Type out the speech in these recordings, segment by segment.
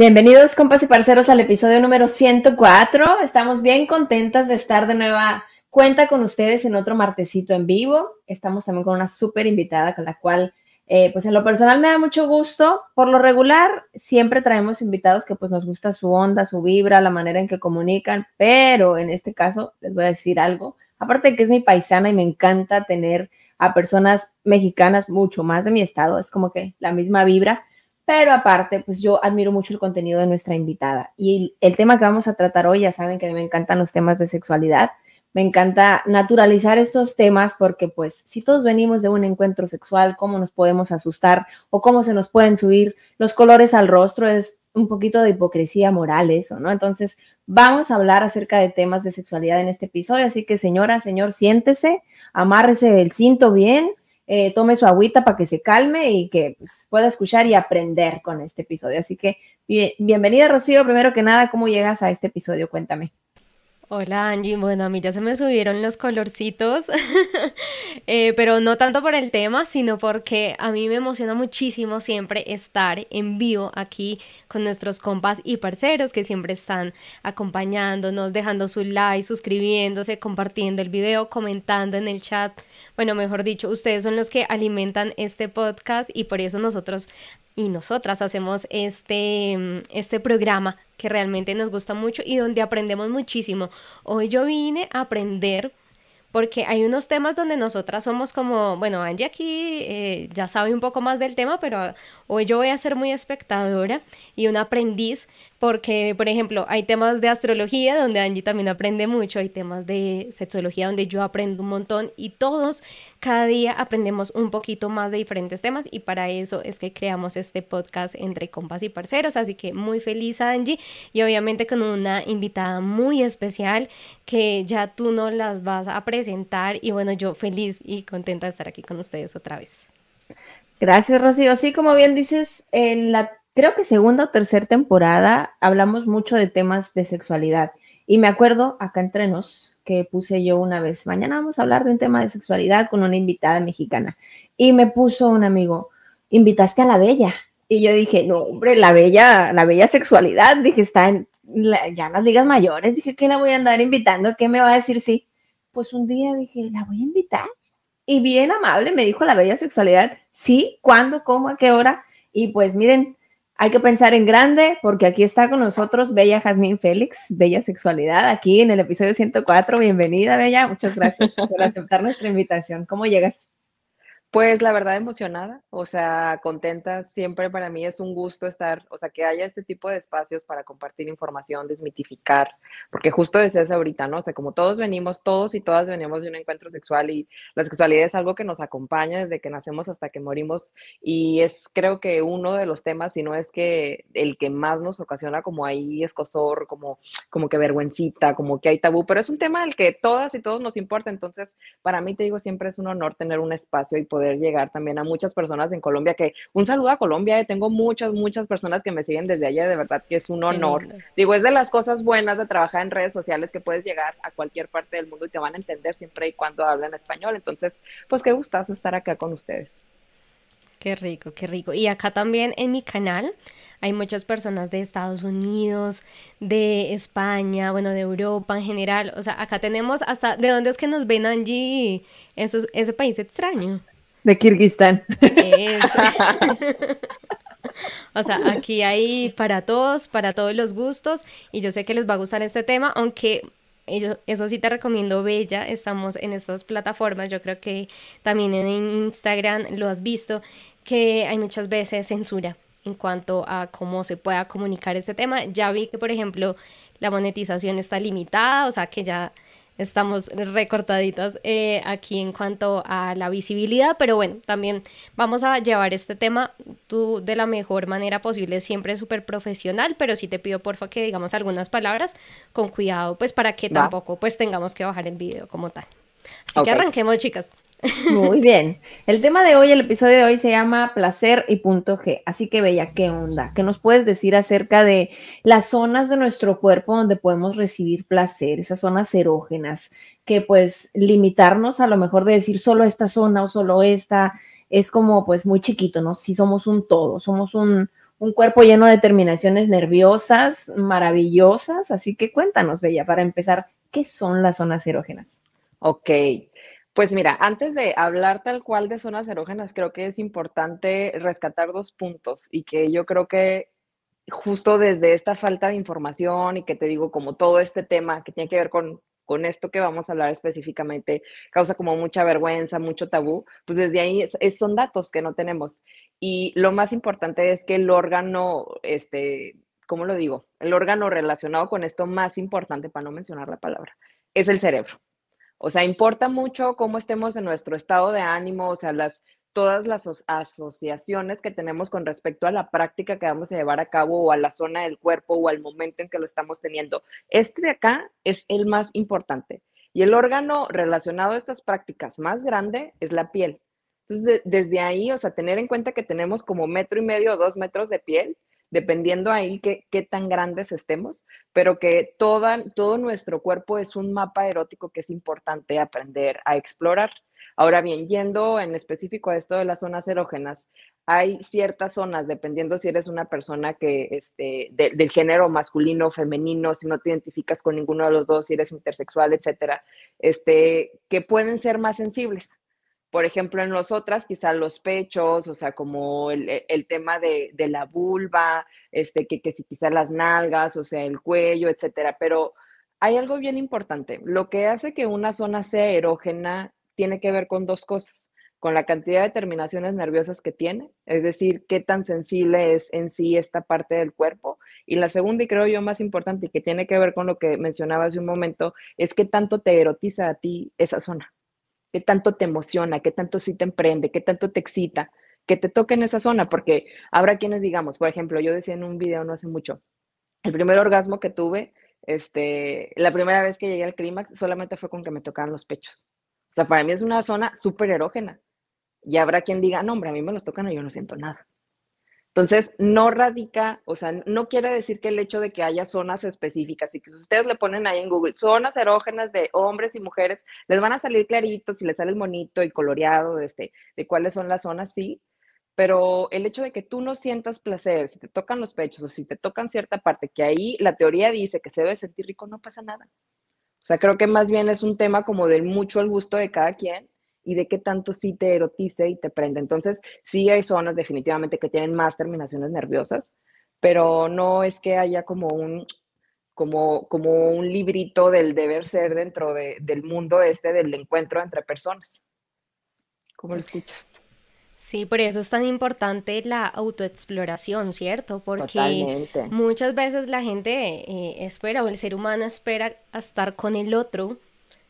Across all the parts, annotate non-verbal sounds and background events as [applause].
Bienvenidos compas y parceros al episodio número 104. Estamos bien contentas de estar de nueva cuenta con ustedes en otro martesito en vivo. Estamos también con una súper invitada con la cual, eh, pues en lo personal me da mucho gusto. Por lo regular, siempre traemos invitados que pues nos gusta su onda, su vibra, la manera en que comunican, pero en este caso les voy a decir algo. Aparte de que es mi paisana y me encanta tener a personas mexicanas mucho más de mi estado, es como que la misma vibra pero aparte, pues yo admiro mucho el contenido de nuestra invitada. Y el tema que vamos a tratar hoy, ya saben que a mí me encantan los temas de sexualidad. Me encanta naturalizar estos temas porque pues si todos venimos de un encuentro sexual, cómo nos podemos asustar o cómo se nos pueden subir los colores al rostro es un poquito de hipocresía moral eso, ¿no? Entonces vamos a hablar acerca de temas de sexualidad en este episodio, así que señora, señor, siéntese, amárrese el cinto bien eh, tome su agüita para que se calme y que pues, pueda escuchar y aprender con este episodio. Así que bienvenida, Rocío. Primero que nada, ¿cómo llegas a este episodio? Cuéntame. Hola Angie, bueno, a mí ya se me subieron los colorcitos, [laughs] eh, pero no tanto por el tema, sino porque a mí me emociona muchísimo siempre estar en vivo aquí con nuestros compas y parceros que siempre están acompañándonos, dejando su like, suscribiéndose, compartiendo el video, comentando en el chat. Bueno, mejor dicho, ustedes son los que alimentan este podcast y por eso nosotros y nosotras hacemos este, mm, este programa que realmente nos gusta mucho y donde aprendemos muchísimo. Hoy yo vine a aprender porque hay unos temas donde nosotras somos como, bueno, Angie aquí eh, ya sabe un poco más del tema, pero hoy yo voy a ser muy espectadora y un aprendiz porque, por ejemplo, hay temas de astrología donde Angie también aprende mucho, hay temas de sexología donde yo aprendo un montón y todos cada día aprendemos un poquito más de diferentes temas y para eso es que creamos este podcast entre compas y parceros, así que muy feliz Angie y obviamente con una invitada muy especial que ya tú nos las vas a presentar y bueno, yo feliz y contenta de estar aquí con ustedes otra vez. Gracias, Rocío. Sí, como bien dices, en la creo que segunda o tercera temporada hablamos mucho de temas de sexualidad. Y me acuerdo acá entre nos que puse yo una vez, mañana vamos a hablar de un tema de sexualidad con una invitada mexicana. Y me puso un amigo, invitaste a la bella. Y yo dije, no, hombre, la bella, la bella sexualidad, dije, está en, ya en las ligas mayores, dije, ¿qué la voy a andar invitando? ¿Qué me va a decir sí? Pues un día dije, la voy a invitar. Y bien amable me dijo la bella sexualidad, sí, ¿cuándo, cómo, a qué hora? Y pues miren, hay que pensar en grande porque aquí está con nosotros Bella Jazmín Félix, Bella Sexualidad, aquí en el episodio 104. Bienvenida, Bella. Muchas gracias por aceptar nuestra invitación. ¿Cómo llegas? Pues la verdad emocionada, o sea, contenta. Siempre para mí es un gusto estar, o sea, que haya este tipo de espacios para compartir información, desmitificar, porque justo decías ahorita, ¿no? O sea, como todos venimos, todos y todas venimos de un encuentro sexual y la sexualidad es algo que nos acompaña desde que nacemos hasta que morimos y es creo que uno de los temas, si no es que el que más nos ocasiona como ahí escosor, como, como que vergüencita, como que hay tabú, pero es un tema al que todas y todos nos importa, entonces para mí te digo, siempre es un honor tener un espacio y poder poder llegar también a muchas personas en Colombia, que un saludo a Colombia, eh, tengo muchas, muchas personas que me siguen desde allá, de verdad que es un honor. Digo, es de las cosas buenas de trabajar en redes sociales que puedes llegar a cualquier parte del mundo y te van a entender siempre y cuando hablan español. Entonces, pues qué gustazo estar acá con ustedes. Qué rico, qué rico. Y acá también en mi canal hay muchas personas de Estados Unidos, de España, bueno, de Europa en general. O sea, acá tenemos hasta, ¿de dónde es que nos ven Angie? Eso, ese país extraño. De Kirguistán. [laughs] o sea, aquí hay para todos, para todos los gustos, y yo sé que les va a gustar este tema, aunque eso sí te recomiendo, Bella, estamos en estas plataformas, yo creo que también en Instagram lo has visto, que hay muchas veces censura en cuanto a cómo se pueda comunicar este tema. Ya vi que, por ejemplo, la monetización está limitada, o sea que ya estamos recortaditas eh, aquí en cuanto a la visibilidad, pero bueno, también vamos a llevar este tema tú de la mejor manera posible, siempre súper profesional, pero sí te pido porfa que digamos algunas palabras con cuidado, pues para que tampoco pues tengamos que bajar el video como tal. Así que arranquemos, chicas. Muy bien. El tema de hoy, el episodio de hoy se llama Placer y punto G. Así que, Bella, ¿qué onda? ¿Qué nos puedes decir acerca de las zonas de nuestro cuerpo donde podemos recibir placer, esas zonas erógenas, que pues limitarnos a lo mejor de decir solo esta zona o solo esta, es como pues muy chiquito, ¿no? Si somos un todo, somos un, un cuerpo lleno de terminaciones nerviosas, maravillosas. Así que cuéntanos, Bella, para empezar, ¿qué son las zonas erógenas? Ok, pues mira, antes de hablar tal cual de zonas erógenas, creo que es importante rescatar dos puntos y que yo creo que justo desde esta falta de información y que te digo como todo este tema que tiene que ver con, con esto que vamos a hablar específicamente, causa como mucha vergüenza, mucho tabú, pues desde ahí son datos que no tenemos. Y lo más importante es que el órgano, este, ¿cómo lo digo? El órgano relacionado con esto más importante, para no mencionar la palabra, es el cerebro. O sea, importa mucho cómo estemos en nuestro estado de ánimo, o sea, las, todas las asociaciones que tenemos con respecto a la práctica que vamos a llevar a cabo o a la zona del cuerpo o al momento en que lo estamos teniendo. Este de acá es el más importante. Y el órgano relacionado a estas prácticas más grande es la piel. Entonces, desde ahí, o sea, tener en cuenta que tenemos como metro y medio o dos metros de piel dependiendo ahí qué, qué tan grandes estemos, pero que todo nuestro cuerpo es un mapa erótico que es importante aprender a explorar. Ahora bien, yendo en específico a esto de las zonas erógenas, hay ciertas zonas, dependiendo si eres una persona que, este, del género masculino o femenino, si no te identificas con ninguno de los dos, si eres intersexual, etcétera, este, que pueden ser más sensibles. Por ejemplo, en nosotras, quizá los pechos, o sea, como el, e, tema de, la vulva, este, que, que si quizá las nalgas, o sea, el cuello, etcétera. Pero hay algo bien importante. Lo que hace que una zona sea erógena tiene que ver con dos cosas. Con la cantidad de terminaciones nerviosas que tiene, es decir, qué tan sensible es en sí esta parte del cuerpo. Y la segunda, y creo yo más importante, y que tiene que ver con lo que mencionaba hace un momento, es qué tanto te erotiza a ti esa zona qué tanto te emociona, qué tanto sí te emprende, qué tanto te excita, que te toque en esa zona, porque habrá quienes digamos, por ejemplo, yo decía en un video no hace mucho, el primer orgasmo que tuve, este, la primera vez que llegué al clímax solamente fue con que me tocaban los pechos. O sea, para mí es una zona súper erógena. Y habrá quien diga, no, hombre, a mí me los tocan y yo no siento nada. Entonces, no radica, o sea, no quiere decir que el hecho de que haya zonas específicas y que ustedes le ponen ahí en Google zonas erógenas de hombres y mujeres, les van a salir claritos y les sale el monito y coloreado de, este, de cuáles son las zonas, sí, pero el hecho de que tú no sientas placer, si te tocan los pechos o si te tocan cierta parte, que ahí la teoría dice que se debe sentir rico, no pasa nada. O sea, creo que más bien es un tema como del mucho al gusto de cada quien y de qué tanto sí te erotice y te prende. Entonces, sí hay zonas definitivamente que tienen más terminaciones nerviosas, pero no es que haya como un, como, como un librito del deber ser dentro del mundo este del encuentro entre personas. ¿Cómo lo escuchas? Sí, por eso es tan importante la autoexploración, ¿cierto? Porque muchas veces la gente eh, espera o el ser humano espera estar con el otro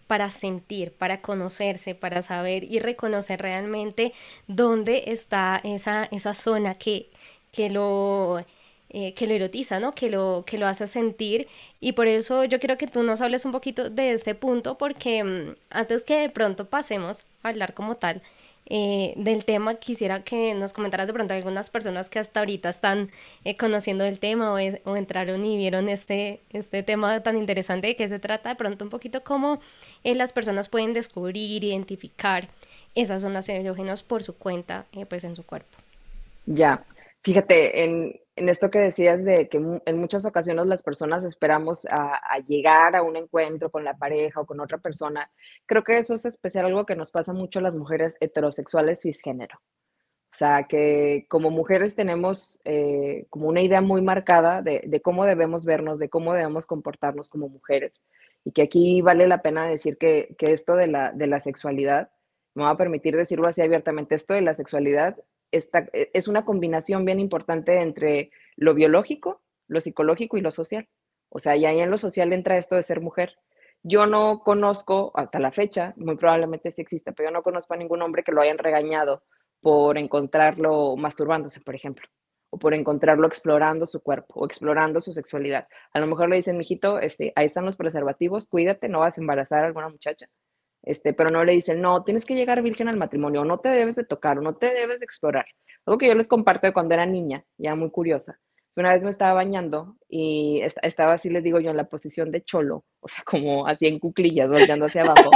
para sentir, para conocerse, para saber y reconocer realmente dónde está esa, esa zona que, que lo... Eh, que lo erotiza, ¿no? Que lo, que lo hace sentir. Y por eso yo quiero que tú nos hables un poquito de este punto, porque mm, antes que de pronto pasemos a hablar como tal, eh, del tema, quisiera que nos comentaras de pronto algunas personas que hasta ahorita están eh, conociendo el tema o, entraron y vieron este, este tema tan interesante de qué se trata, de pronto un poquito cómo eh, las personas pueden descubrir, identificar esas zonas erógenas por su cuenta, pues en su cuerpo. Ya, fíjate, en, en esto que decías de que en muchas ocasiones las personas esperamos a, llegar a un encuentro con la pareja o con otra persona, creo que eso es especial algo que nos pasa mucho a las mujeres heterosexuales cisgénero. O sea, que como mujeres tenemos eh, como una idea muy marcada de, cómo debemos vernos, de cómo debemos comportarnos como mujeres. Y que aquí vale la pena decir que, que esto de la, de la sexualidad, me va a permitir decirlo así abiertamente, esto de la sexualidad e, es una combinación bien importante entre lo biológico, lo psicológico y lo social. O sea, y ahí en lo social entra esto de ser mujer. yo no conozco, hasta la fecha, muy probablemente sí existe, pero yo no conozco a ningún hombre que lo hayan regañado por encontrarlo masturbándose, por ejemplo, o por encontrarlo explorando su cuerpo o explorando su sexualidad. A lo mejor le dicen, mijito, este, ahí están los preservativos, cuídate, no vas a embarazar a alguna muchacha. Este, pero no le dicen, no, tienes que llegar virgen al matrimonio, no te debes de tocar, no te debes de explorar. Algo que yo les comparto de cuando era niña, ya muy curiosa. Una vez me estaba bañando y estaba así, les digo yo, en la posición de cholo, o sea, como así en cuclillas, volteando hacia abajo.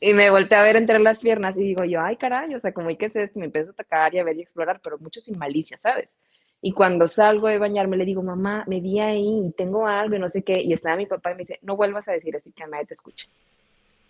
y me volteé a ver entre las piernas y digo yo, ay, caray, o sea, como, ¿y qué es esto? Me empiezo a tocar y a ver y explorar, pero mucho sin malicia, ¿sabes? Y cuando salgo de bañarme le digo, mamá, me vi ahí y tengo algo y no sé qué. Y estaba mi papá y me dice, no vuelvas a decir así que a nadie te escuche.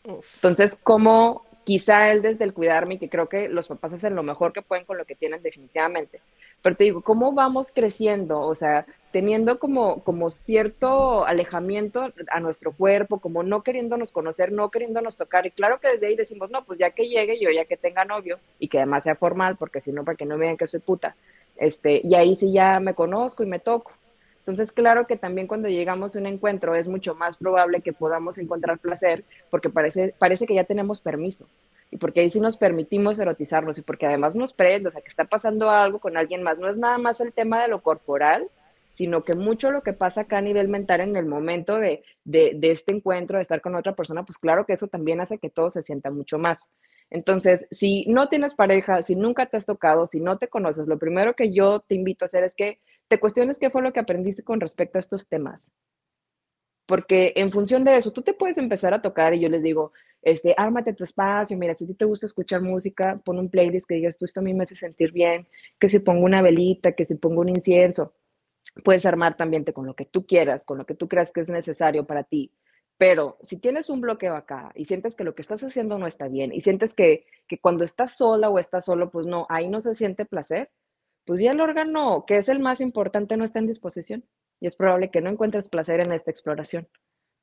Entonces, como quizá él desde el cuidarme, que creo que los papás hacen lo mejor que pueden con lo que tienen definitivamente, pero te digo, ¿cómo vamos creciendo? O sea, teniendo como, como cierto alejamiento a nuestro cuerpo, como no queriéndonos conocer, no queriéndonos tocar. Y claro que desde ahí decimos, no, pues ya que llegue yo, ya que tenga novio, y que además sea formal, porque si no, para que no me vean que soy puta, este, y ahí sí ya me conozco y me toco. Entonces, claro que también cuando llegamos a un encuentro es mucho más probable que podamos encontrar placer porque parece, parece que ya tenemos permiso y porque ahí sí nos permitimos erotizarnos y porque además nos prende, o sea, que está pasando algo con alguien más. No es nada más el tema de lo corporal, sino que mucho lo que pasa acá a nivel mental en el momento de, de, de este encuentro, de estar con otra persona, pues claro que eso también hace que todo se sienta mucho más. Entonces, si no tienes pareja, si nunca te has tocado, si no te conoces, lo primero que yo te invito a hacer es que te cuestiones qué fue lo que aprendiste con respecto a estos temas. Porque en función de eso, tú te puedes empezar a tocar y yo les digo, este, ármate tu espacio, mira, si a ti te gusta escuchar música, pon un playlist que digas, tú esto a mí me hace sentir bien, que si pongo una velita, que si pongo un incienso. Puedes armar también con lo que tú quieras, con lo que tú creas que es necesario para ti. Pero si tienes un bloqueo acá y sientes que lo que estás haciendo no está bien y sientes que, que cuando estás sola o estás solo, pues no, ahí no se siente placer, pues ya el órgano, que es el más importante, no está en disposición y es probable que no encuentres placer en esta exploración.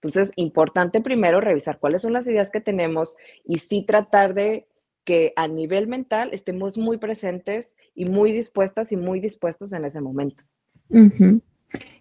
Entonces, importante primero revisar cuáles son las ideas que tenemos y sí tratar de que a nivel mental estemos muy presentes y muy dispuestas y muy dispuestos en ese momento.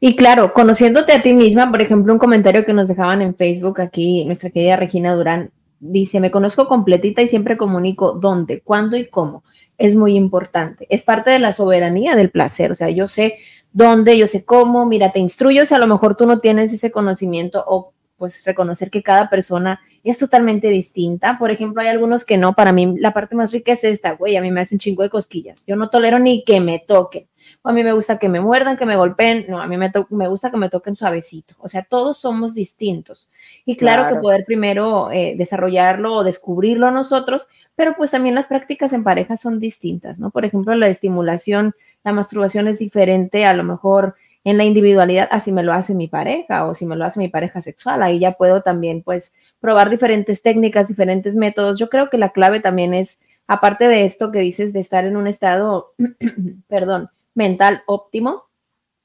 Y claro, conociéndote a ti misma, por ejemplo, un comentario que nos dejaban en Facebook aquí, nuestra querida Regina Durán dice, me conozco completita y siempre comunico dónde, cuándo y cómo. Es muy importante. Es parte de la soberanía del placer. O sea, yo sé dónde, yo sé cómo, mira, te instruyo si a lo mejor tú no tienes ese conocimiento o pues reconocer que cada persona es totalmente distinta. Por ejemplo, hay algunos que no, para mí la parte más rica es esta, güey, a mí me hace un chingo de cosquillas. Yo no tolero ni que me toquen a mí me gusta que me muerdan, que me golpeen, no, a mí me, me gusta que me toquen suavecito. O sea, todos somos distintos. Y claro, que poder primero eh, desarrollarlo o descubrirlo nosotros, pero pues también las prácticas en pareja son distintas, ¿no? Por ejemplo, la estimulación, la masturbación es diferente a lo mejor en la individualidad, así me lo hace mi pareja o si me lo hace mi pareja sexual, ahí ya puedo también pues probar diferentes técnicas, diferentes métodos. Yo creo que la clave también es, aparte de esto que dices de estar en un estado, [clears throat] perdón, mental óptimo,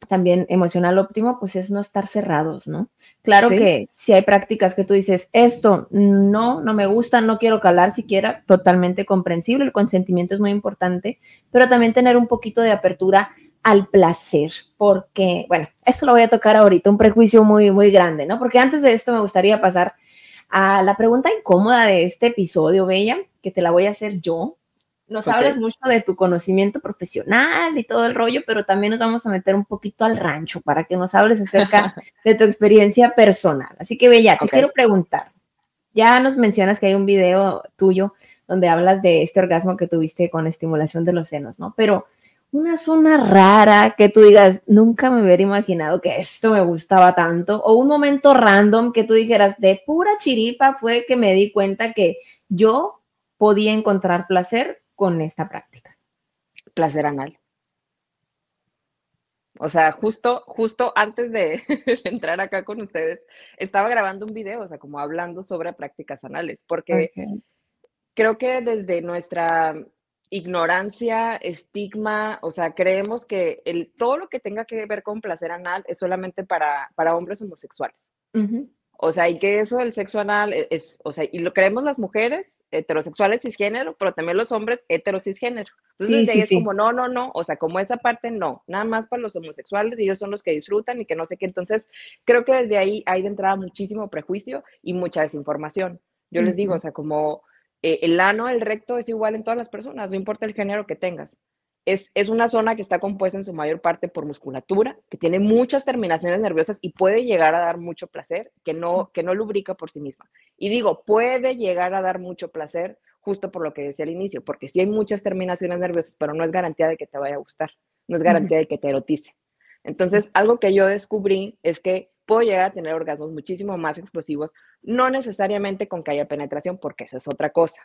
también emocional óptimo, pues es no estar cerrados, ¿no? Claro que si hay prácticas que tú dices, esto no, no me gusta, no quiero calar siquiera, totalmente comprensible, el consentimiento es muy importante, pero también tener un poquito de apertura al placer, porque, bueno, eso lo voy a tocar ahorita, un prejuicio muy, muy grande, ¿no? Porque antes de esto me gustaría pasar a la pregunta incómoda de este episodio, Bella, que te la voy a hacer yo, nos hablas mucho de tu conocimiento profesional y todo el rollo, pero también nos vamos a meter un poquito al rancho para que nos hables acerca [laughs] de tu experiencia personal. Así que, Bella, te quiero preguntar. Ya nos mencionas que hay un video tuyo donde hablas de este orgasmo que tuviste con estimulación de los senos, ¿no? Pero una zona rara que tú digas, nunca me hubiera imaginado que esto me gustaba tanto, o un momento random que tú dijeras, de pura chiripa fue que me di cuenta que yo podía encontrar placer con esta práctica? Placer anal. O sea, justo, justo antes de [laughs] entrar acá con ustedes, estaba grabando un video, o sea, como hablando sobre prácticas anales, porque creo que desde nuestra ignorancia, estigma, o sea, creemos que el, todo lo que tenga que ver con placer anal es solamente para, para hombres homosexuales O sea, y que eso del sexo anal e, es, o sea, y lo creemos las mujeres heterosexuales cisgénero, pero también los hombres heterocisgénero. Entonces, ahí es como, no, no, no, o sea, como esa parte no, nada más para los homosexuales, ellos son los que disfrutan y que no sé qué. Entonces, creo que desde ahí hay de entrada muchísimo prejuicio y mucha desinformación. Yo les digo, o sea, como eh, el ano, el recto es igual en todas las personas, no importa el género que tengas. Es, es, una zona que está compuesta en su mayor parte por musculatura, que tiene muchas terminaciones nerviosas y puede llegar a dar mucho placer, que no, que no lubrica por sí misma. Y digo, puede llegar a dar mucho placer justo por lo que decía al inicio, porque sí hay muchas terminaciones nerviosas, pero no es garantía de que te vaya a gustar, no es garantía de que te erotice. Entonces, algo que yo descubrí es que puedo llegar a tener orgasmos muchísimo más explosivos, no necesariamente con que haya penetración, porque esa es otra cosa,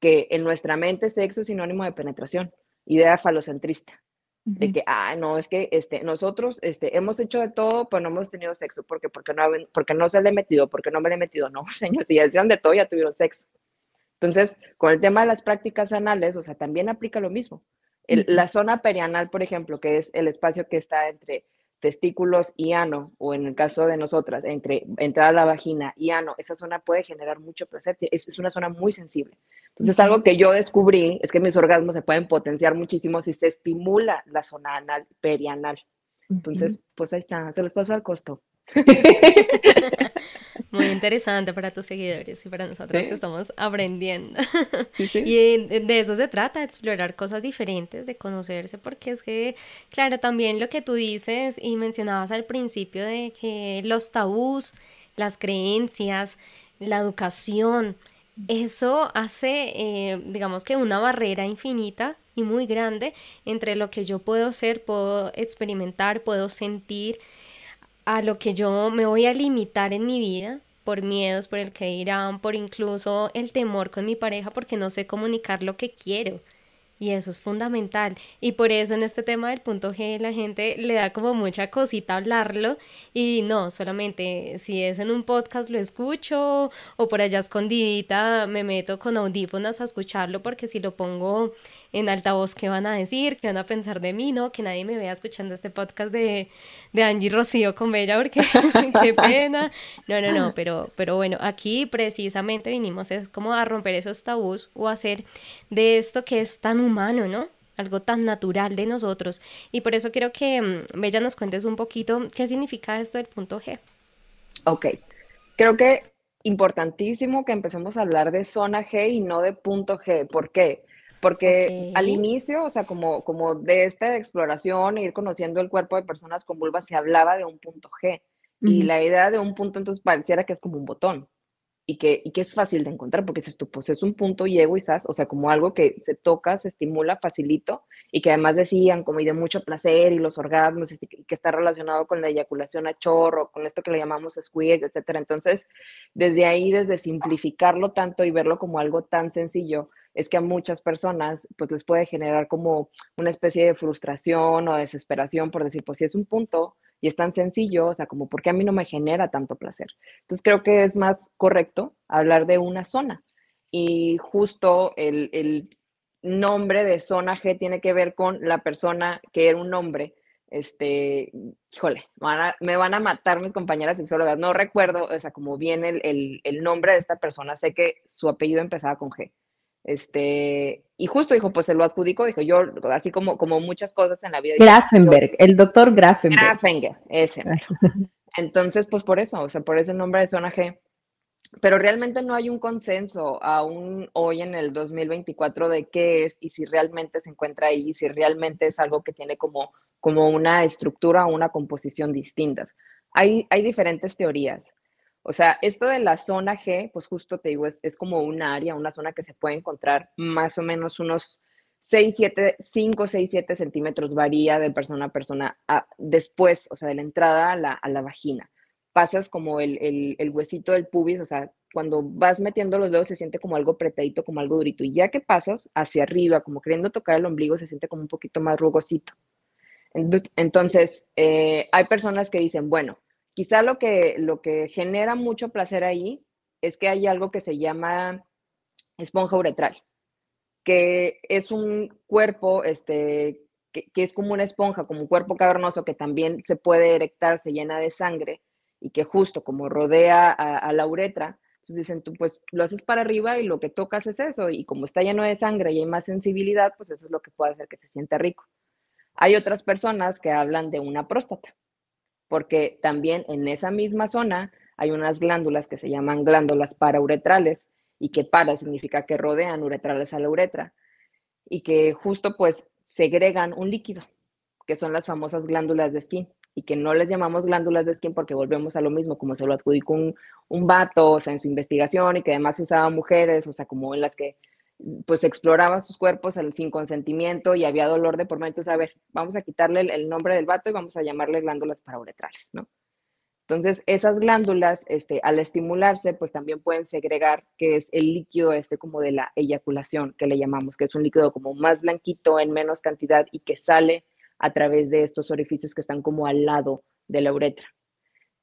que en nuestra mente sexo es sinónimo de penetración, idea falocentrista, de que, ah, no, es que este, nosotros este, hemos hecho de todo, pero no hemos tenido sexo, porque, porque, no, porque no se le he metido, porque no me le he metido, no, [laughs] señor, si ya hacían de todo, ya tuvieron sexo. Entonces, con el tema de las prácticas anales, o sea, también aplica lo mismo. La zona perianal, por ejemplo, que es el espacio que está entre testículos y ano, o en el caso de nosotras, entre entrada a la vagina y ano, esa zona puede generar mucho placer, es, es una zona muy sensible. Entonces, algo que yo descubrí es que mis orgasmos se pueden potenciar muchísimo si se estimula la zona anal, perianal. Entonces, pues ahí está, se los paso al costo. [laughs] Muy interesante para tus seguidores y para nosotros que estamos aprendiendo. [laughs] Y de eso se trata, de explorar cosas diferentes, de conocerse, porque es que, claro, también lo que tú dices y mencionabas al principio de que los tabús, las creencias, la educación, eso hace, eh, digamos que una barrera infinita y muy grande entre lo que yo puedo ser, puedo experimentar, puedo sentir a lo que yo me voy a limitar en mi vida por miedos, por el que dirán, por incluso el temor con mi pareja porque no sé comunicar lo que quiero. Y eso es fundamental. Y por eso en este tema del punto G la gente le da como mucha cosita hablarlo. Y no, solamente si es en un podcast lo escucho o por allá escondidita me meto con audífonos a escucharlo porque si lo pongo en altavoz qué van a decir, qué van a pensar de mí, ¿no? Que nadie me vea escuchando este podcast de, de Angie Rocío con Bella, porque [laughs] qué pena. No, no, no, pero, pero bueno, aquí precisamente vinimos es como a romper esos tabús o hacer de esto que es tan humano, ¿no? Algo tan natural de nosotros. Y por eso quiero que mm, Bella nos cuentes un poquito qué significa esto del punto G. Ok, creo que importantísimo que empecemos a hablar de zona G y no de punto G. ¿Por qué? Porque al inicio, o sea, como, como de esta exploración, e ir conociendo el cuerpo de personas con vulva, se hablaba de un punto G. Y la idea de un punto entonces pareciera que es como un botón y que, y que es fácil de encontrar porque tú, pues es un punto y ego y sas, o sea, como algo que se toca, se estimula facilito y que además decían como y de mucho placer y los orgasmos y que está relacionado con la eyaculación a chorro, con esto que le llamamos squirt, etcétera. Entonces, desde ahí, desde simplificarlo tanto y verlo como algo tan sencillo, es que a muchas personas pues les puede generar como una especie de frustración o desesperación por decir, pues si es un punto y es tan sencillo, o sea, como porque a mí no me genera tanto placer. Entonces creo que es más correcto hablar de una zona y justo el, el nombre de zona G tiene que ver con la persona que era un nombre este, híjole, me van a matar mis compañeras sexólogas, no recuerdo, o sea, como viene el, el, el, nombre de esta persona, sé que su apellido empezaba con G, este, y justo dijo, pues se lo adjudicó, dijo yo, así como, como muchas cosas en la vida. Grafenberg, el doctor Grafenberg. Grafenberg, ese. [laughs] Entonces, pues por eso, o sea, por eso el nombre de zona G. Pero realmente no hay un consenso aún hoy en el 2024 de qué es y si realmente se encuentra ahí, si realmente es algo que tiene como, como una estructura o una composición distintas. Hay, hay diferentes teorías. O sea, esto de la zona G, pues justo te digo, es, como un área, una zona que se puede encontrar más o menos unos 6, 7, 5, 6, 7 centímetros, varía de persona a persona, después, o sea, de la entrada a la, vagina. Pasas como el, el, huesito del pubis, o sea, cuando vas metiendo los dedos se siente como algo apretadito, como algo durito. Y ya que pasas hacia arriba, como queriendo tocar el ombligo, se siente como un poquito más rugosito. Entonces, eh, hay personas que dicen, bueno, Quizá lo que, lo que genera mucho placer ahí es que hay algo que se llama esponja uretral, que es un cuerpo este, que, es como una esponja, como un cuerpo cavernoso que también se puede erectar, se llena de sangre y que justo como rodea a, la uretra, pues dicen tú pues lo haces para arriba y lo que tocas es eso y como está lleno de sangre y hay más sensibilidad, pues eso es lo que puede hacer que se sienta rico. Hay otras personas que hablan de una próstata, porque también en esa misma zona hay unas glándulas que se llaman glándulas parauretrales y que para significa que rodean uretrales a la uretra y que justo pues segregan un líquido, que son las famosas glándulas de skin y que no les llamamos glándulas de skin porque volvemos a lo mismo, como se lo adjudicó un, un vato, o sea, en su investigación y que además se usaba mujeres, o sea, como en las que pues exploraban sus cuerpos sin consentimiento y había dolor de por medio. Entonces, a ver, vamos a quitarle el, nombre del vato y vamos a llamarle glándulas parauretrales, ¿no? Entonces, esas glándulas, este, al estimularse, pues también pueden segregar, que es el líquido este como de la eyaculación, que le llamamos, que es un líquido como más blanquito en menos cantidad y que sale a través de estos orificios que están como al lado de la uretra.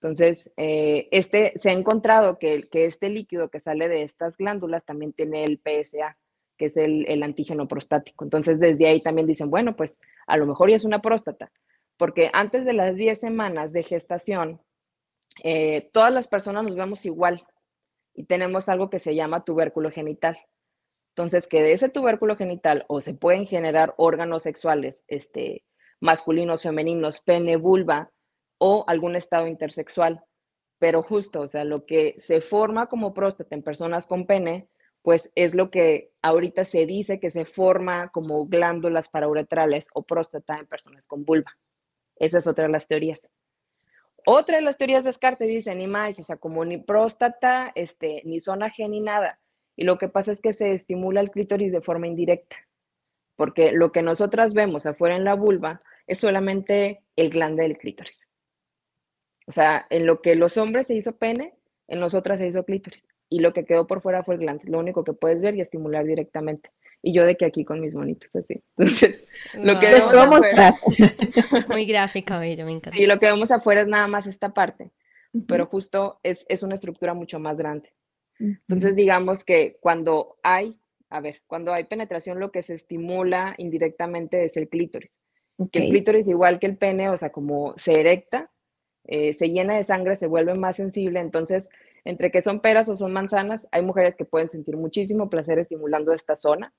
Entonces, eh, este, se ha encontrado que, que, este líquido que sale de estas glándulas también tiene el PSA, que es el, el, antígeno prostático. Entonces, desde ahí también dicen, bueno, pues a lo mejor ya es una próstata, porque antes de las 10 semanas de gestación, eh, todas las personas nos vemos igual y tenemos algo que se llama tubérculo genital. Entonces, que de ese tubérculo genital o se pueden generar órganos sexuales este, masculinos, femeninos, pene, vulva o algún estado intersexual. Pero justo, o sea, lo que se forma como próstata en personas con pene, pues es lo que ahorita se dice que se forma como glándulas parauretrales o próstata en personas con vulva. Esa es otra de las teorías. Otra de las teorías de Descartes dice, ni más, o sea, como ni próstata, este, ni zona G, ni nada. Y lo que pasa es que se estimula el clítoris de forma indirecta, porque lo que nosotras vemos afuera en la vulva es solamente el glande del clítoris. O sea, en lo que los hombres se hizo pene, en nosotras se hizo clítoris. Y lo que quedó por fuera fue el glande, lo único que puedes ver y estimular directamente y yo de que aquí con mis monitos así. [laughs] Entonces, lo que vemos afuera, [laughs] muy gráfica, me encanta. Sí, lo que vemos afuera es nada más esta parte, pero justo es, es, una estructura mucho más grande. Entonces, digamos que cuando hay, a ver, cuando hay penetración, lo que se estimula indirectamente es el clítoris. Que el clítoris, igual que el pene, o sea, como se erecta, eh, se llena de sangre, se vuelve más sensible, entonces entre que son peras o son manzanas, hay mujeres que pueden sentir muchísimo placer estimulando esta zona,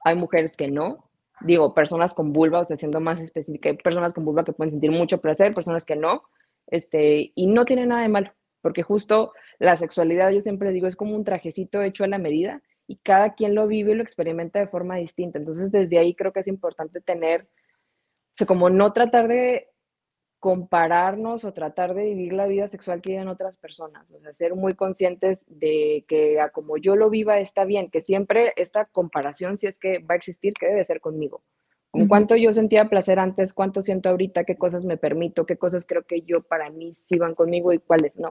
hay mujeres que no. Digo, personas con vulva, o sea, siendo más específica, hay personas con vulva que pueden sentir mucho placer, personas que no, este, y no tiene nada de malo, porque justo la sexualidad, yo siempre digo, es como un trajecito hecho a la medida y cada quien lo vive y lo experimenta de forma distinta. Entonces, desde ahí creo que es importante tener, o sea, como no tratar de compararnos o tratar de vivir la vida sexual que viven otras personas, o sea, ser muy conscientes de que a como yo lo viva está bien, que siempre esta comparación, si es que va a existir, que debe ser conmigo. Con cuánto yo sentía placer antes, cuánto siento ahorita, qué cosas me permito, qué cosas creo que yo para mí sí van conmigo y cuáles no.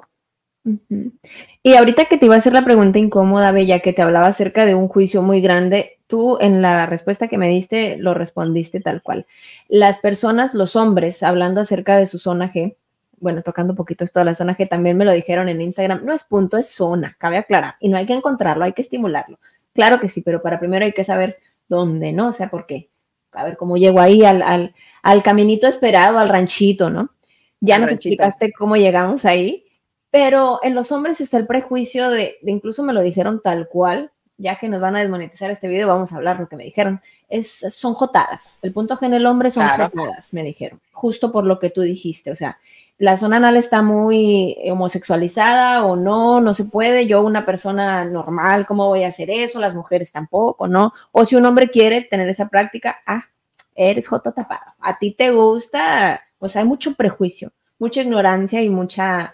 Y ahorita que te iba a hacer la pregunta incómoda, Bella, que te hablaba acerca de un juicio muy grande, tú en la respuesta que me diste lo respondiste tal cual. Las personas, los hombres, hablando acerca de su zona G, bueno, tocando un poquito esto de la zona G, también me lo dijeron en Instagram, no es punto, es zona, cabe aclarar, y no hay que encontrarlo, hay que estimularlo. Claro que sí, pero para primero hay que saber dónde, ¿no? O sea, por qué. A ver cómo llego ahí al, al, al caminito esperado, al ranchito, ¿no? Ya nos explicaste cómo llegamos ahí pero en los hombres está el prejuicio de, incluso me lo dijeron tal cual, ya que nos van a desmonetizar este video, vamos a hablar lo que me dijeron. Es, son jotadas. El punto G en el hombre son jotadas, me dijeron. Justo por lo que tú dijiste. O sea, la zona anal está muy homosexualizada o no, no se puede. Yo, una persona normal, ¿cómo voy a hacer eso? Las mujeres tampoco, ¿no? O si un hombre quiere tener esa práctica, ah, eres joto tapado. A ti te gusta, o sea, hay mucho prejuicio, mucha ignorancia y mucha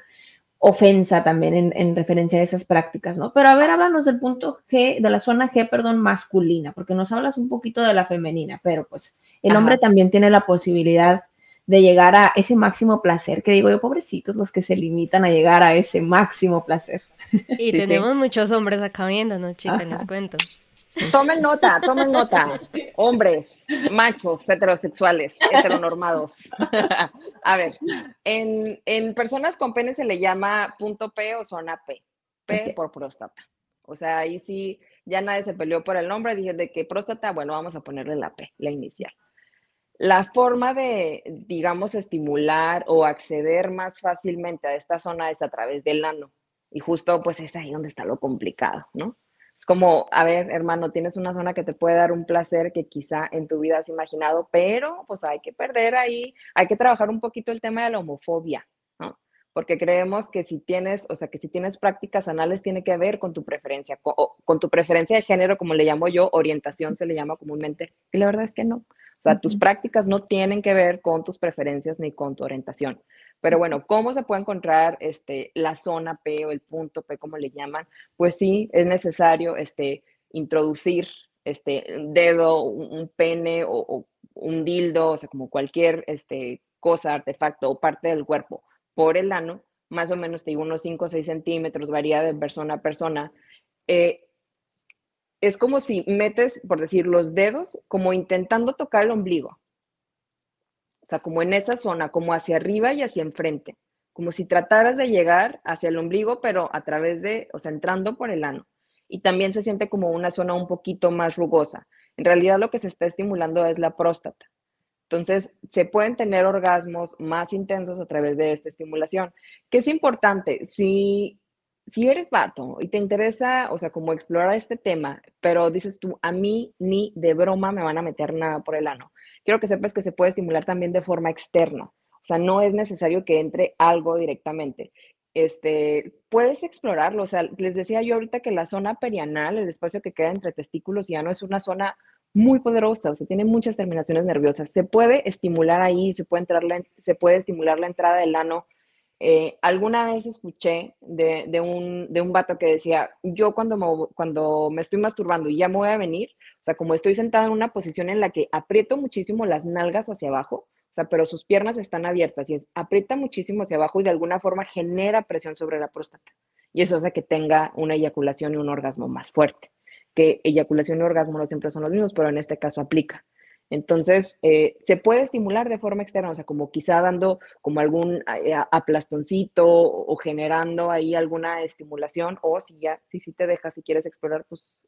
ofensa también en, referencia a esas prácticas, ¿no? Pero a ver, háblanos del punto G, de la zona G, perdón, masculina, porque nos hablas un poquito de la femenina, pero pues el hombre también tiene la posibilidad de llegar a ese máximo placer, que digo yo, pobrecitos los que se limitan a llegar a ese máximo placer. Y [laughs] tenemos muchos hombres acá viéndonos, chicas, les cuento. Tomen nota, tomen nota. Hombres, machos, heterosexuales, heteronormados. A ver, en, personas con pene se le llama punto P o zona P. P por próstata. O sea, ahí sí, ya nadie se peleó por el nombre. Dije de que próstata, bueno, vamos a ponerle la P, la inicial. la forma de, digamos, estimular o acceder más fácilmente a esta zona es a través del ano. Y justo pues es ahí donde está lo complicado, ¿no? Es como, a ver, hermano, tienes una zona que te puede dar un placer que quizá en tu vida has imaginado, pero pues hay que perder ahí, hay que trabajar un poquito el tema de la homofobia, ¿no? Porque creemos que si tienes, o sea, que si tienes prácticas anales tiene que ver con tu preferencia, con, con tu preferencia de género, como le llamo yo, orientación se le llama comúnmente, y la verdad es que no. O sea, tus prácticas no tienen que ver con tus preferencias ni con tu orientación. Pero bueno, ¿cómo se puede encontrar este, la zona P o el punto P, como le llaman? Pues sí, es necesario este, introducir este, un dedo, un, pene o, un dildo, o sea, como cualquier este, cosa, artefacto o parte del cuerpo por el ano, más o menos, te digo, unos 5 o 6 centímetros, varía de persona a persona. Eh, es como si metes, por decir, los dedos como intentando tocar el ombligo. O sea, como en esa zona, como hacia arriba y hacia enfrente. Como si trataras de llegar hacia el ombligo, pero a través de, o sea, entrando por el ano. Y también se siente como una zona un poquito más rugosa. En realidad lo que se está estimulando es la próstata. Entonces, se pueden tener orgasmos más intensos a través de esta estimulación. ¿Qué es importante? Si si eres vato y te interesa, o sea, como explorar este tema, pero dices tú, a mí ni de broma me van a meter nada por el ano. Quiero que sepas que se puede estimular también de forma externa. O sea, no es necesario que entre algo directamente. Este, puedes explorarlo. O sea, les decía yo ahorita que la zona perianal, el espacio que queda entre testículos y ano, es una zona muy poderosa, o sea, tiene muchas terminaciones nerviosas. Se puede estimular ahí, se puede, entrar se puede estimular la entrada del ano eh, alguna vez escuché de, un, de un vato que decía, yo cuando me, cuando me estoy masturbando y ya me voy a venir, o sea, como estoy sentada en una posición en la que aprieto muchísimo las nalgas hacia abajo, o sea, pero sus piernas están abiertas y aprieta muchísimo hacia abajo y de alguna forma genera presión sobre la próstata. Y eso hace que tenga una eyaculación y un orgasmo más fuerte. Que eyaculación y orgasmo no siempre son los mismos, pero en este caso aplica. Entonces, eh, se puede estimular de forma externa, o sea, como quizá dando como algún eh, aplastoncito o, generando ahí alguna estimulación, o si ya, si, te dejas, si quieres explorar, pues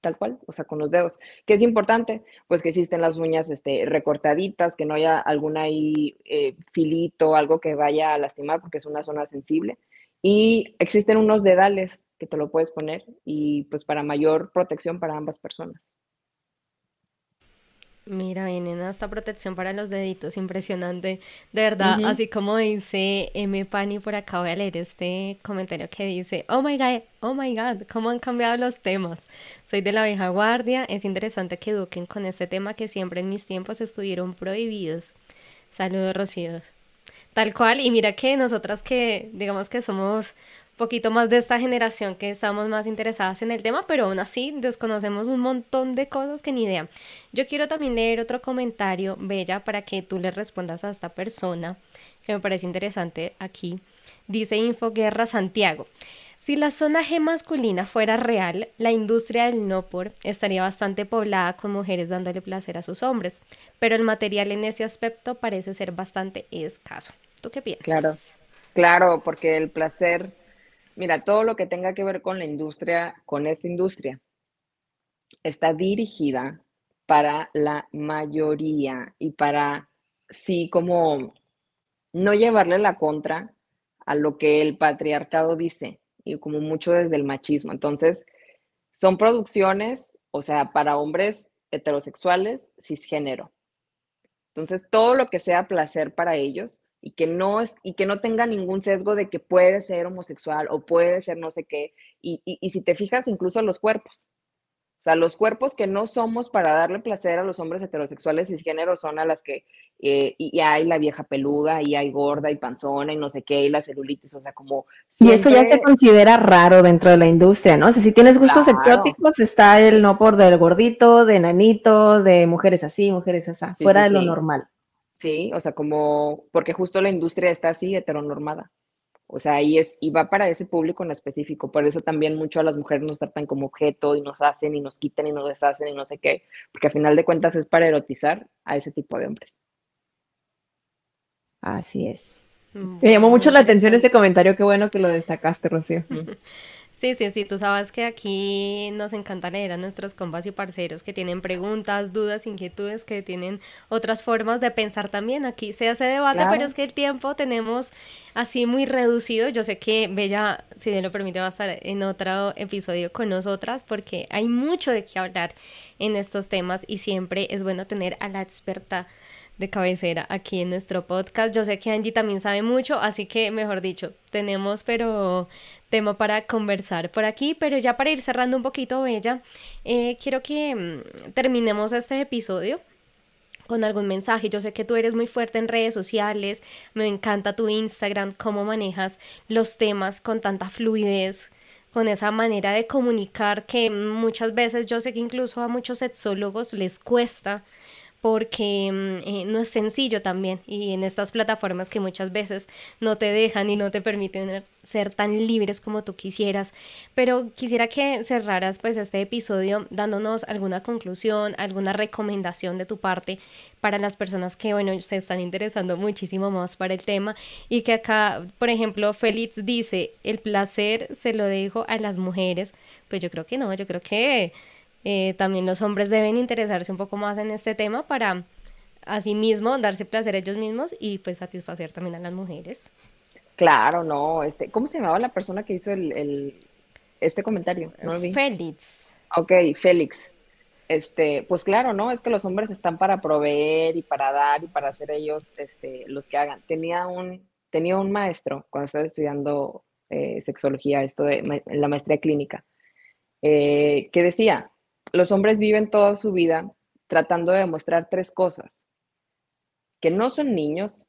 tal cual, o sea, con los dedos. ¿Qué es importante? Pues que existen las uñas este, recortaditas, que no haya algún ahí eh, filito, algo que vaya a lastimar, porque es una zona sensible. Y existen unos dedales que te lo puedes poner y pues para mayor protección para ambas personas. Mira, vienen hasta protección para los deditos, impresionante. De verdad, así como dice M. Pani por acá, voy a leer este comentario que dice, oh my god, oh my god, cómo han cambiado los temas. Soy de la vieja guardia, es interesante que eduquen con este tema que siempre en mis tiempos estuvieron prohibidos. Saludos, Rocío. Tal cual, y mira que nosotras que, digamos que somos poquito más de esta generación que estamos más interesadas en el tema, pero aún así desconocemos un montón de cosas que ni idea. Yo quiero también leer otro comentario, Bella, para que tú le respondas a esta persona, que me parece interesante aquí. Dice Infoguerra Santiago. Si la zona G masculina fuera real, la industria del no por estaría bastante poblada con mujeres dándole placer a sus hombres, pero el material en ese aspecto parece ser bastante escaso. ¿Tú qué piensas? Claro, claro, porque el placer Mira, todo lo que tenga que ver con la industria, con esta industria, está dirigida para la mayoría y para, sí, como no llevarle la contra a lo que el patriarcado dice y como mucho desde el machismo. Entonces, son producciones, o sea, para hombres heterosexuales, cisgénero. Entonces, todo lo que sea placer para ellos y que no es, y que no tenga ningún sesgo de que puede ser homosexual o puede ser no sé qué. Y, y, si te fijas, incluso los cuerpos. O sea, los cuerpos que no somos para darle placer a los hombres heterosexuales y género son a las que eh, y, hay la vieja peluda, y hay gorda y panzona y no sé qué, y la celulitis, o sea, como... Y eso ya se considera raro dentro de la industria, ¿no? O sea, si tienes gustos exóticos, está el no por del gordito, de nanitos, de mujeres así, mujeres así, fuera de lo normal. Sí, o sea, como, porque justo la industria está así heteronormada. O sea, ahí es, y va para ese público en específico. Por eso también mucho a las mujeres nos tratan como objeto y nos hacen y nos quitan y nos deshacen y no sé qué, porque al final de cuentas es para erotizar a ese tipo de hombres. Así es. Mm, Me llamó mucho la atención ese comentario, qué bueno que lo destacaste, Rocío. [laughs] Sí, sí, sí, tú sabes que aquí nos encanta leer a nuestros compas y parceros que tienen preguntas, dudas, inquietudes, que tienen otras formas de pensar también. Aquí se hace debate, pero es que el tiempo tenemos así muy reducido. Yo sé que Bella, si Dios lo permite, va a estar en otro episodio con nosotras porque hay mucho de qué hablar en estos temas y siempre es bueno tener a la experta de cabecera aquí en nuestro podcast. Yo sé que Angie también sabe mucho, así que mejor dicho, tenemos pero tema para conversar por aquí, pero ya para ir cerrando un poquito, Bella, eh, quiero que mm, terminemos este episodio con algún mensaje. Yo sé que tú eres muy fuerte en redes sociales, me encanta tu Instagram, cómo manejas los temas con tanta fluidez, con esa manera de comunicar que muchas veces yo sé que incluso a muchos sexólogos les cuesta porque mm, eh, no es sencillo también y en estas plataformas que muchas veces no te dejan y no te permiten ser tan libres como tú quisieras. Pero quisiera que cerraras pues este episodio dándonos alguna conclusión, alguna recomendación de tu parte para las personas que bueno se están interesando muchísimo más para el tema y que acá, por ejemplo, Félix dice, el placer se lo dejo a las mujeres. Pues yo creo que no, yo creo que eh, también los hombres deben interesarse un poco más en este tema para asimismo darse placer a ellos mismos y pues satisfacer también a las mujeres. Claro, no, este, ¿cómo se llamaba la persona que hizo el, este comentario? No Félix. Ok, Félix. Este, pues claro, ¿no? Es que los hombres están para proveer y para dar y para ser ellos este, los que hagan. Tenía un, tenía un maestro cuando estaba estudiando eh, sexología, esto de la maestría clínica, eh, que decía, los hombres viven toda su vida tratando de demostrar tres cosas. Que no son niños,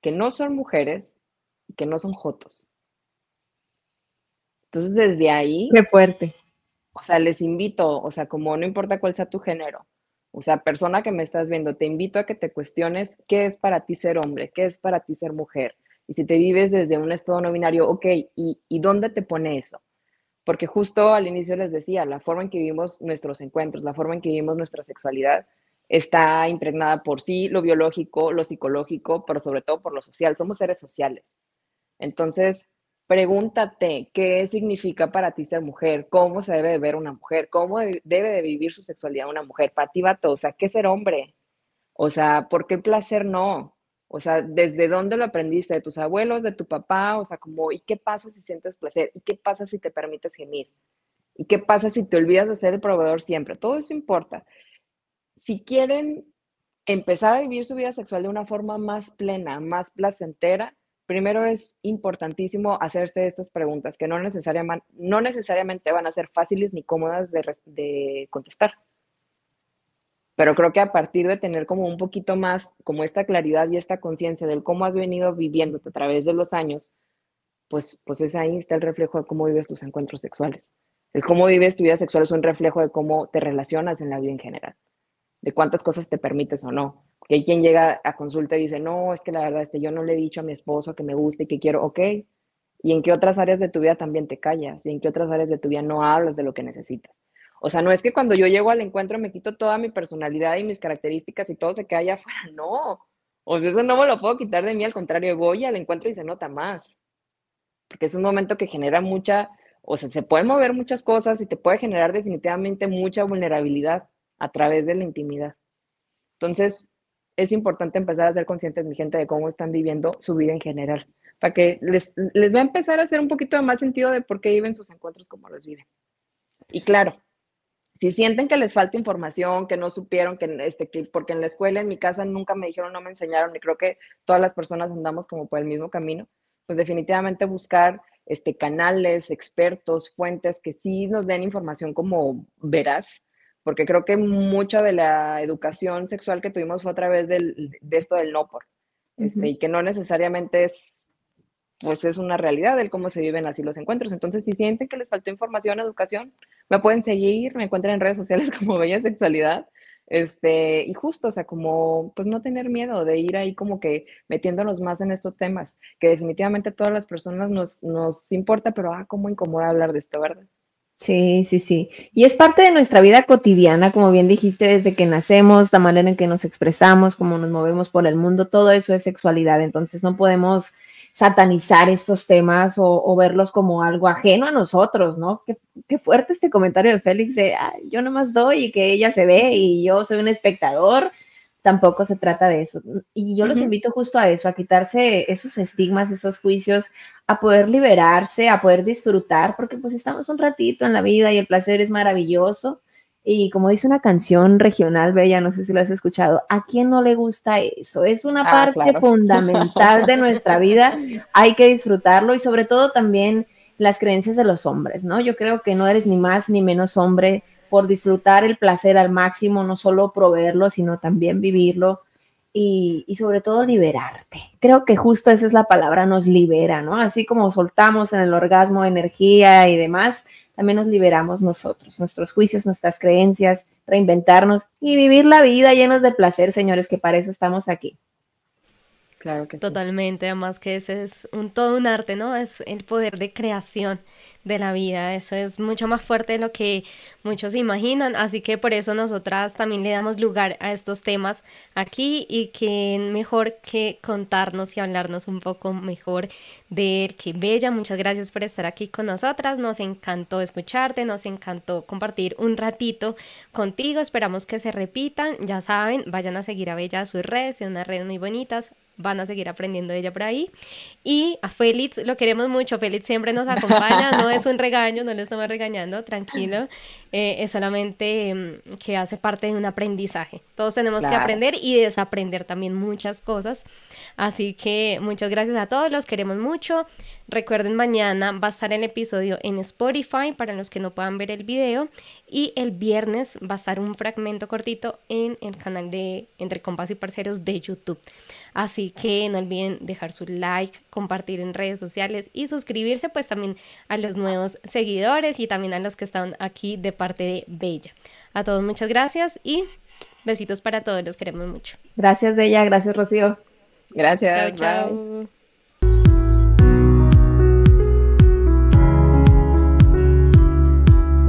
que no son mujeres y que no son jotos. Entonces, desde ahí... Qué fuerte. O sea, les invito, o sea, como no importa cuál sea tu género, o sea, persona que me estás viendo, te invito a que te cuestiones qué es para ti ser hombre, qué es para ti ser mujer. Y si te vives desde un estado no binario, ok, ¿y, y dónde te pone eso? Porque justo al inicio les decía, la forma en que vivimos nuestros encuentros, la forma en que vivimos nuestra sexualidad está impregnada por sí, lo biológico, lo psicológico, pero sobre todo por lo social. Somos seres sociales. Entonces, pregúntate qué significa para ti ser mujer, cómo se debe de ver una mujer, cómo debe de vivir su sexualidad una mujer. Para ti, vato, o sea, ¿qué ser hombre? O sea, ¿por qué placer no? O sea, ¿desde dónde lo aprendiste? ¿De tus abuelos, de tu papá? O sea, como, ¿y qué pasa si sientes placer? ¿Y qué pasa si te permites gemir? ¿Y qué pasa si te olvidas de ser el proveedor siempre? Todo eso importa. Si quieren empezar a vivir su vida sexual de una forma más plena, más placentera, primero es importantísimo hacerse estas preguntas que no necesariamente, van a ser fáciles ni cómodas de contestar. Pero creo que a partir de tener como un poquito más, como esta claridad y esta conciencia del cómo has venido viviendo a través de los años, pues, pues es ahí está el reflejo de cómo vives tus encuentros sexuales. El cómo vives tu vida sexual es un reflejo de cómo te relacionas en la vida en general, de cuántas cosas te permites o no. Que hay quien llega a consulta y dice, no, es que la verdad, este, yo no le he dicho a mi esposo que me guste y que quiero, ok. ¿Y en qué otras áreas de tu vida también te callas? ¿Y en qué otras áreas de tu vida no hablas de lo que necesitas? O sea, no es que cuando yo llego al encuentro me quito toda mi personalidad y mis características y todo se queda allá [laughs] afuera, no. O sea, eso no me lo puedo quitar de mí, al contrario, voy al encuentro y se nota más. Porque es un momento que genera mucha, o sea, se pueden mover muchas cosas y te puede generar definitivamente mucha vulnerabilidad a través de la intimidad. Entonces, es importante empezar a ser conscientes, mi gente, de cómo están viviendo su vida en general, para que les, les va a empezar a hacer un poquito más sentido de por qué viven sus encuentros como los viven. Y claro, si sienten que les falta información, que no supieron, que, este, que porque en la escuela, en mi casa nunca me dijeron, no me enseñaron, y creo que todas las personas andamos como por el mismo camino, pues definitivamente buscar este, canales, expertos, fuentes que sí nos den información como veraz, porque creo que mucha de la educación sexual que tuvimos fue a través del, de esto del no por, este, y que no necesariamente es pues es una realidad el cómo se viven así los encuentros. Entonces, si sienten que les faltó información, educación, me pueden seguir, me encuentran en redes sociales [laughs] como Bella Sexualidad. Este, y justo, o sea, como, pues no tener miedo de ir ahí como que metiéndonos más en estos temas, que definitivamente a todas las personas nos, nos importa, pero ah, cómo incomoda hablar de esto, ¿verdad? Sí, sí, sí. Y es parte de nuestra vida cotidiana, como bien dijiste, desde que nacemos, la manera en que nos expresamos, cómo nos movemos por el mundo, todo eso es sexualidad. Entonces no podemos satanizar estos temas o, verlos como algo ajeno a nosotros, ¿no? Qué, fuerte este comentario de Félix de yo nomás doy y que ella se ve y yo soy un espectador. Tampoco se trata de eso. Y yo los invito justo a eso, a quitarse esos estigmas, esos juicios, a poder liberarse, a poder disfrutar, porque pues estamos un ratito en la vida y el placer es maravilloso y como dice una canción regional bella, no sé si lo has escuchado, ¿a quién no le gusta eso? Es una ah, parte fundamental de nuestra vida, [laughs] hay que disfrutarlo y sobre todo también las creencias de los hombres, ¿no? Yo creo que no eres ni más ni menos hombre por disfrutar el placer al máximo, no solo proveerlo, sino también vivirlo y, y, sobre todo liberarte. Creo que justo esa es la palabra, nos libera, ¿no? Así como soltamos en el orgasmo energía y demás, también nos liberamos nosotros, nuestros juicios, nuestras creencias, reinventarnos y vivir la vida llenos de placer, señores, que para eso estamos aquí. Claro que Totalmente, además que ese es un todo un arte, ¿no? Es el poder de creación de la vida. Eso es mucho más fuerte de lo que muchos imaginan. Así que por eso nosotras también le damos lugar a estos temas aquí y que mejor que contarnos y hablarnos un poco mejor de él que Bella. Muchas gracias por estar aquí con nosotras. Nos encantó escucharte, nos encantó compartir un ratito contigo. Esperamos que se repitan. Ya saben, vayan a seguir a Bella a sus redes, en unas redes muy bonitas van a seguir aprendiendo ella por ahí. Y a Félix lo queremos mucho, Félix siempre nos acompaña, no es un regaño, no le estamos regañando, tranquilo, eh, es solamente mm, que hace parte de un aprendizaje. Todos tenemos que aprender y desaprender también muchas cosas. Así que muchas gracias a todos, los queremos mucho. Recuerden, mañana va a estar el episodio en Spotify para los que no puedan ver el video. Y el viernes va a estar un fragmento cortito en el canal de Entre Compas y Parceros de YouTube. Así que no olviden dejar su like, compartir en redes sociales y suscribirse pues también a los nuevos seguidores y también a los que están aquí de parte de Bella. A todos muchas gracias y besitos para todos, los queremos mucho. Gracias Bella, gracias Rocío. Gracias. Chao, chao.